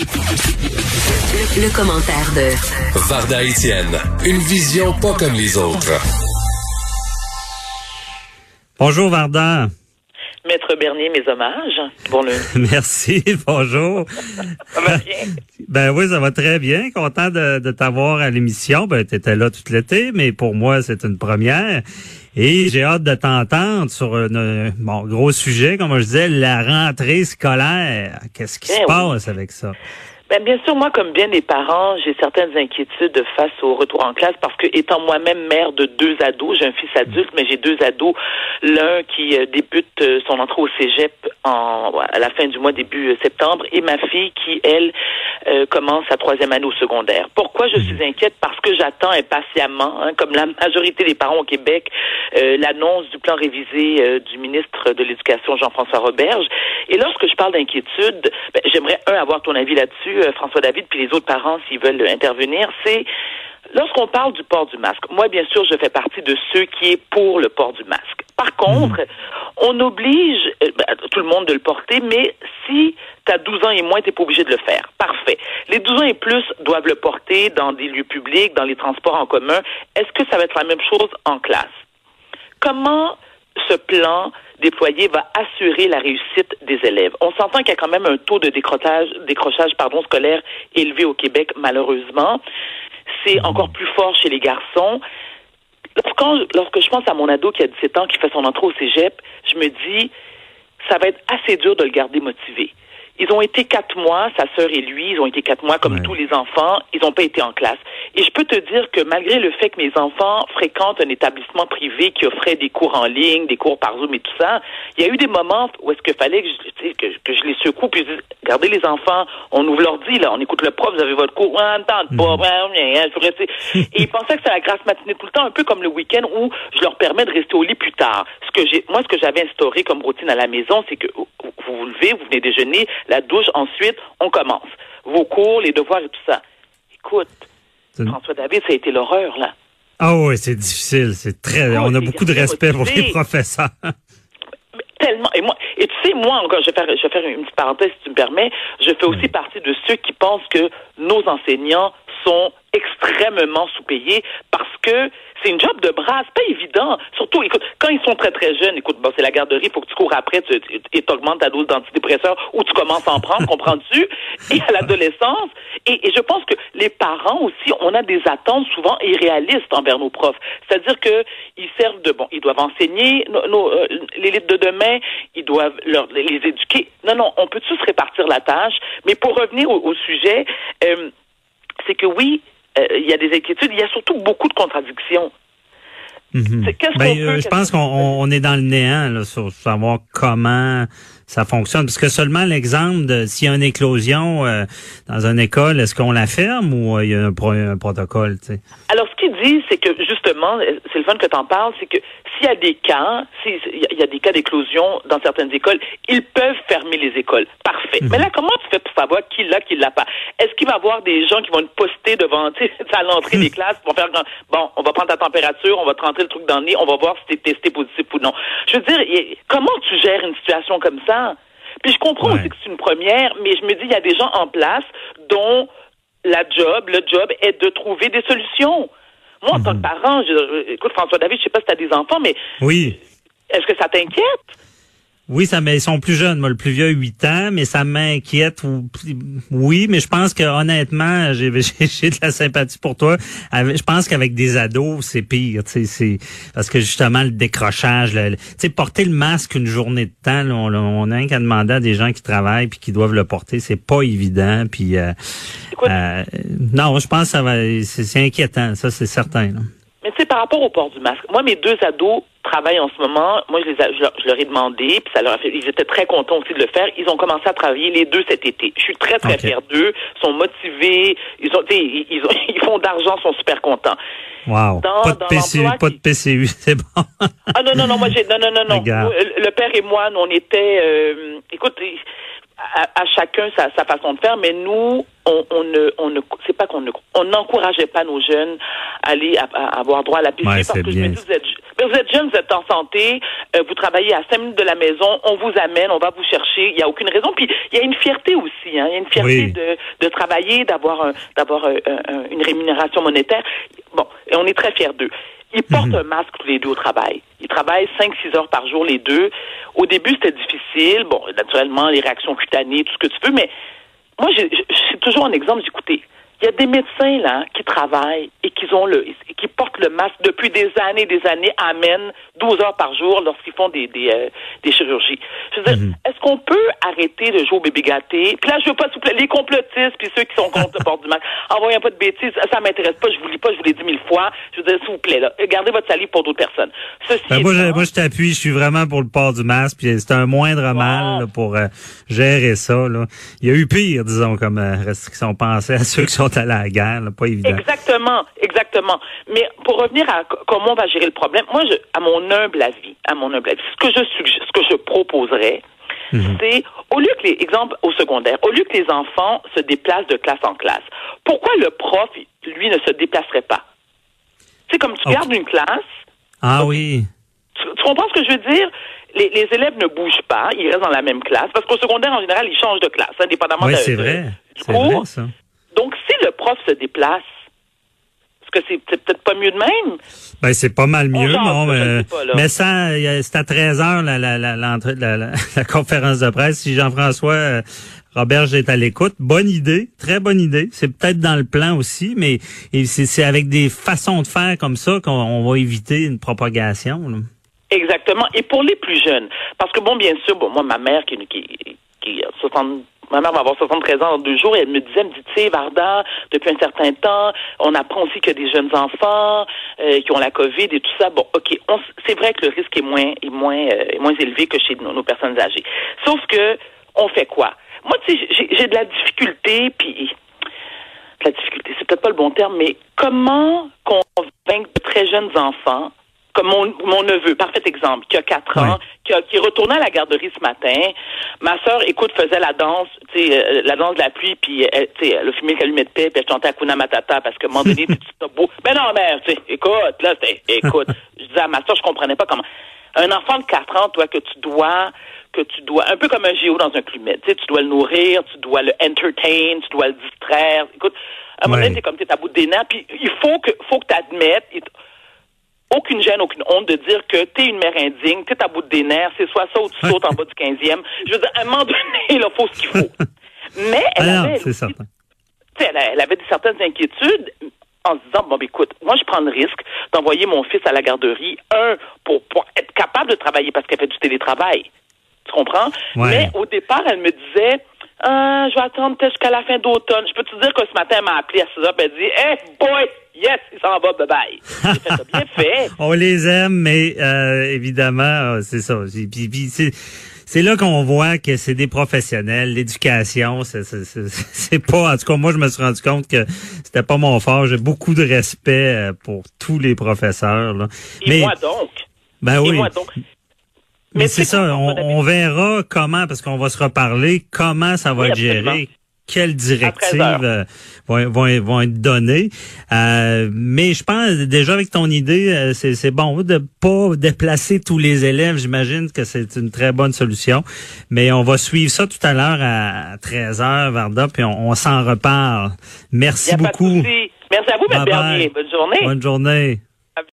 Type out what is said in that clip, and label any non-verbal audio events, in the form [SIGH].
Le, commentaire de Varda Etienne, une vision pas comme les autres. Bonjour Varda. Maître Bernier, mes hommages. Bon [LAUGHS] Merci, bonjour. ça va bien? Ben oui, ça va très bien. Content de, de t'avoir à l'émission. Ben, tu étais là tout l'été, mais pour moi, c'est une première. Et j'ai hâte de t'entendre sur un bon, gros sujet, comme je disais, la rentrée scolaire. Qu'est-ce qui se Eh passe avec ça? Ben, bien sûr, moi, comme bien des parents, j'ai certaines inquiétudes face au retour en classe parce que, étant moi-même mère de deux ados, j'ai un fils adulte, mais j'ai deux ados. L'un qui euh, débute euh, son entrée au cégep en, à la fin du mois, début euh, septembre, et ma fille qui, elle, commence sa troisième année au secondaire. Pourquoi je suis inquiète? Parce que j'attends impatiemment, hein, comme la majorité des parents au Québec, l'annonce du plan révisé du ministre de l'Éducation, Jean-François Roberge. Et lorsque je parle d'inquiétude, ben, j'aimerais, un, avoir ton avis là-dessus, François David, puis les autres parents, s'ils veulent intervenir, c'est lorsqu'on parle du port du masque. Moi, bien sûr, je fais partie de ceux qui est pour le port du masque. Par contre, on oblige ben, tout le monde de le porter, mais si tu as 12 ans et moins, tu pas obligé de le faire. Parfait. Les 12 ans et plus doivent le porter dans des lieux publics, dans les transports en commun. Est-ce que ça va être la même chose en classe? Comment ce plan déployé va assurer la réussite des élèves. On s'entend qu'il y a quand même un taux de décrochage, décrochage pardon, scolaire élevé au Québec, malheureusement. C'est mhm. encore plus fort chez les garçons. Lorsque, lorsque je pense à mon ado qui a 17 ans, qui fait son entrée au cégep, je me dis, ça va être assez dur de le garder motivé. Ils ont été quatre mois, sa sœur et lui, ils ont été quatre mois comme tous les enfants, ils n'ont pas été en classe. Et je peux te dire que malgré le fait que mes enfants fréquentent un établissement privé qui offrait des cours en ligne, des cours par Zoom et tout ça, il y a eu des moments où est-ce qu'il fallait que je, que, que, je les secoue puis je dis, regardez les enfants, on ouvre l'ordi, là, on écoute le prof, vous avez votre cours, on entend pas, et ils pensaient que c'était la grasse matinée tout le temps, un peu comme le week-end où je leur permets de rester au lit plus tard. Ce que j'ai, moi, ce que j'avais instauré comme routine à la maison, c'est que vous vous levez, vous venez déjeuner, la douche, ensuite, on commence. Vos cours, les devoirs et tout ça. Écoute, François David, ça a été l'horreur, là. Ah oui, c'est difficile. C'est très. on a beaucoup de respect pour les professeurs. Tellement. Et moi, et tu sais, moi encore, je vais faire, je vais faire une petite parenthèse si tu me permets. Je fais aussi partie de ceux qui pensent que nos enseignants sont extrêmement sous-payés parce que c'est une job de bras, c'est pas évident. Surtout, écoute, quand ils sont très très jeunes, écoute, bon, c'est la garderie, il faut que tu cours après tu, et t'augmentes ta dose d'antidépresseur ou tu commences à en prendre, [LAUGHS] comprends-tu? Et à l'adolescence, et, je pense que les parents aussi, on a des attentes souvent irréalistes envers nos profs. C'est-à-dire que ils servent de bon, ils doivent enseigner nos, euh, l'élite de demain, ils doivent leur, les éduquer. Non, non, on peut tous répartir la tâche. Mais pour revenir au, sujet, euh, c'est que oui, il y a des inquiétudes, il y a surtout beaucoup de contradictions. Mhm. Ben, euh, je pense qu'on est dans le néant là, sur savoir comment ça fonctionne. Parce que seulement l'exemple de s'il y a une éclosion euh, dans une école, est-ce qu'on la ferme ou il y a un, protocole? Alors, qu'il dit, c'est que justement, c'est le fun que tu en parles, c'est que s'il y a des cas, s'il y a des cas d'éclosion dans certaines écoles, ils peuvent fermer les écoles. Parfait. Mhm. Mais là, comment tu fais pour savoir qui l'a, qui l'a pas? Est-ce qu'il va y avoir des gens qui vont te poster devant, [LAUGHS] à l'entrée des classes, vont faire, bon, on va prendre ta température, on va te rentrer le truc dans le nez, on va voir si tu es testé positif ou non. Je veux dire, comment tu gères une situation comme ça? Puis je comprends aussi que c'est une première, mais je me dis, il y a des gens en place dont la job, le job est de trouver des solutions. Moi, en tant que mhm. parent, je, écoute, François David, je sais pas si tu as des enfants, mais oui. est-ce que ça t'inquiète? Oui, ça mais ils sont plus jeunes, moi le plus vieux 8 ans, mais ça m'inquiète oui, mais je pense que honnêtement, [LAUGHS] j'ai de la sympathie pour toi. Je pense qu'avec des ados, c'est pire, c'est parce que justement le décrochage, tu sais porter le masque une journée de temps, on, on, a un qu'à demander à des gens qui travaillent puis qui doivent le porter, c'est pas évident puis euh, euh, non, je pense que ça va c'est inquiétant, ça c'est certain. Mais tu sais, par rapport au port du masque, moi, mes deux ados travaillent en ce moment. Moi, je, les je, leur, ai demandé, puis ça leur a fait. Ils étaient très contents aussi de le faire. Ils ont commencé à travailler les deux cet été. Je suis très très fière d'eux. Ils sont motivés. Ils ont, ils, ils, [LAUGHS] ils font d'argent, sont super contents. Wow. pas de PCU, pas de PCU, [LAUGHS] c'est bon. ah non non non, moi j'ai non non non non. Le père et moi, nous, on était. Euh, écoute à, à chacun sa, sa façon de faire, mais nous, on, on ne, on ne, c'est pas qu'on ne, on n'encourageait pas nos jeunes à aller à, à avoir droit à la piscine Ouais, parce que je me bien. dis, vous êtes, mais vous êtes jeune, vous êtes en santé, euh, vous travaillez à cinq minutes de la maison, on vous amène, on va vous chercher, il y a aucune raison. Puis il y a une fierté aussi, hein, il y a une fierté Oui. de, de travailler, d'avoir un, d'avoir un- un- une rémunération monétaire. Bon, et on est très fiers d'eux. Ils portent Mhm. un masque tous les deux au travail. Ils travaillent 5-6 heures par jour, les deux. Au début, c'était difficile. Bon, naturellement, les réactions cutanées, tout ce que tu veux, mais moi, j'ai toujours un exemple. Écouté. Il y a des médecins là qui travaillent et qui ont le et qui portent le masque depuis des années des années, amènent 12 heures par jour lorsqu'ils font des des, euh, des chirurgies. Je veux dire, est-ce qu'on peut arrêter de jouer au bébé gâté? Puis là, je veux pas plaît, les complotistes puis ceux qui sont contre le port du masque. Envoyez pas de bêtises, ça m'intéresse pas, je vous lis pas, je vous l'ai dit mille fois. Je veux dire, s'il vous plaît là, gardez votre salive pour d'autres personnes. Ceci Ben, moi, je, moi, je t'appuie. Je suis vraiment pour le port du masque. Puis c'est un moindre mal là, pour euh, gérer ça. Là. Il y a eu pire, disons, comme euh, restriction. Pensez à [LAUGHS] ceux qui sont allés à la guerre. là, pas évident. Exactement, exactement. Mais pour revenir à comment on va gérer le problème, moi, je, à mon humble avis, à mon humble avis, ce que je suggère, ce que je proposerais, Mhm. c'est au lieu que les exemples au secondaire, au lieu que les enfants se déplacent de classe en classe, pourquoi le prof, lui, ne se déplacerait pas? C'est comme tu gardes une classe, Ah oui. tu, tu comprends ce que je veux dire? Les, les élèves ne bougent pas, ils restent dans la même classe, parce qu'au secondaire, en général, ils changent de classe, indépendamment Oui, de- c'est vrai. du C'est cours. vrai, ça. Donc, si le prof se déplace, que c'est peut-être pas mieux de même? Ben, c'est pas mal mieux, non, mais, ça, c'est à 13 heures la, la, [LAUGHS] la, conférence de presse. Si Jean-François euh, Robert est à l'écoute, bonne idée, très bonne idée. C'est peut-être dans le plan aussi, mais c'est, avec des façons de faire comme ça qu'on on va éviter une propagation. là. Exactement. Et pour les plus jeunes, parce que bon, bien sûr, bon, moi, ma mère qui, qui, qui a 60, ma mère va avoir 73 ans dans deux jours, et elle me disait, elle me dit, tu sais, Varda, depuis un certain temps, on apprend aussi qu'il y des jeunes enfants euh, qui ont la COVID et tout ça. Bon, ok, c'est vrai que le risque est moins, euh, élevé que chez nos, personnes âgées. Sauf que, on fait quoi? Moi, tu sais, j'ai- de la difficulté, puis la difficulté, c'est peut-être pas le bon terme, mais comment convaincre de très jeunes enfants, comme mon, mon neveu, parfait exemple, qui a 4 ans, qui, a, qui est retourné à la garderie ce matin. Ma sœur, écoute, faisait la danse, tu sais, euh, la danse de la pluie, puis elle, tu sais, elle a fumé le calumet de paix, puis elle chantait Hakuna Matata, parce qu'à un moment donné, [LAUGHS] tu beau. Mais non, mère, tu sais, écoute, là, écoute, [LAUGHS] je disais à ma sœur, je comprenais pas comment. Un enfant de 4 ans, toi, que tu dois, que tu dois, un peu comme un géo dans un clumet, tu sais, tu dois le nourrir, tu dois le entertain, tu dois le distraire. Écoute, à un moment donné, t'es comme t'es à bout des puis il faut que, faut que t'admettes, aucune gêne, aucune honte de dire que t'es une mère indigne, t'es à bout des nerfs, c'est soit ça ou tu sautes en bas du 15e. Je veux dire, à un moment donné, il faut ce qu'il faut. Mais elle Ah non, avait, aussi, sais, elle, elle avait des certaines inquiétudes en se disant, bon, ben, écoute, moi, je prends le risque d'envoyer mon fils à la garderie, un, pour, pour être capable de travailler parce qu'elle fait du télétravail. Tu comprends? Ouais. Mais au départ, elle me disait, ah, je vais attendre peut-être jusqu'à la fin d'automne. Je peux te dire que ce matin, elle m'a appelé à 6 heures, elle dit, hey, boy, yes, il s'en va, bye bye. Fait ça bien fait. [LAUGHS] On les aime, mais euh, évidemment, euh, c'est ça. C'est- là qu'on voit que c'est des professionnels. L'éducation, [LAUGHS] c'est, pas. En tout cas, moi, je me suis rendu compte que c'était pas mon fort. J'ai beaucoup de respect euh, pour tous les professeurs. Là. Et mais moi donc. ben Et oui. moi donc. Mais Mais c'est ça, on, on verra comment, parce qu'on va se reparler, comment ça va Oui, être géré, quelles directives 13 euh, vont, vont, vont être données. Euh, mais je pense déjà avec ton idée, euh, c'est c'est bon de pas déplacer tous les élèves. J'imagine que c'est une très bonne solution. Mais on va suivre ça tout à l'heure à 13h, Varda, puis on, on s'en reparle. Merci beaucoup. Merci à vous, M. Bonne journée. Bonne journée.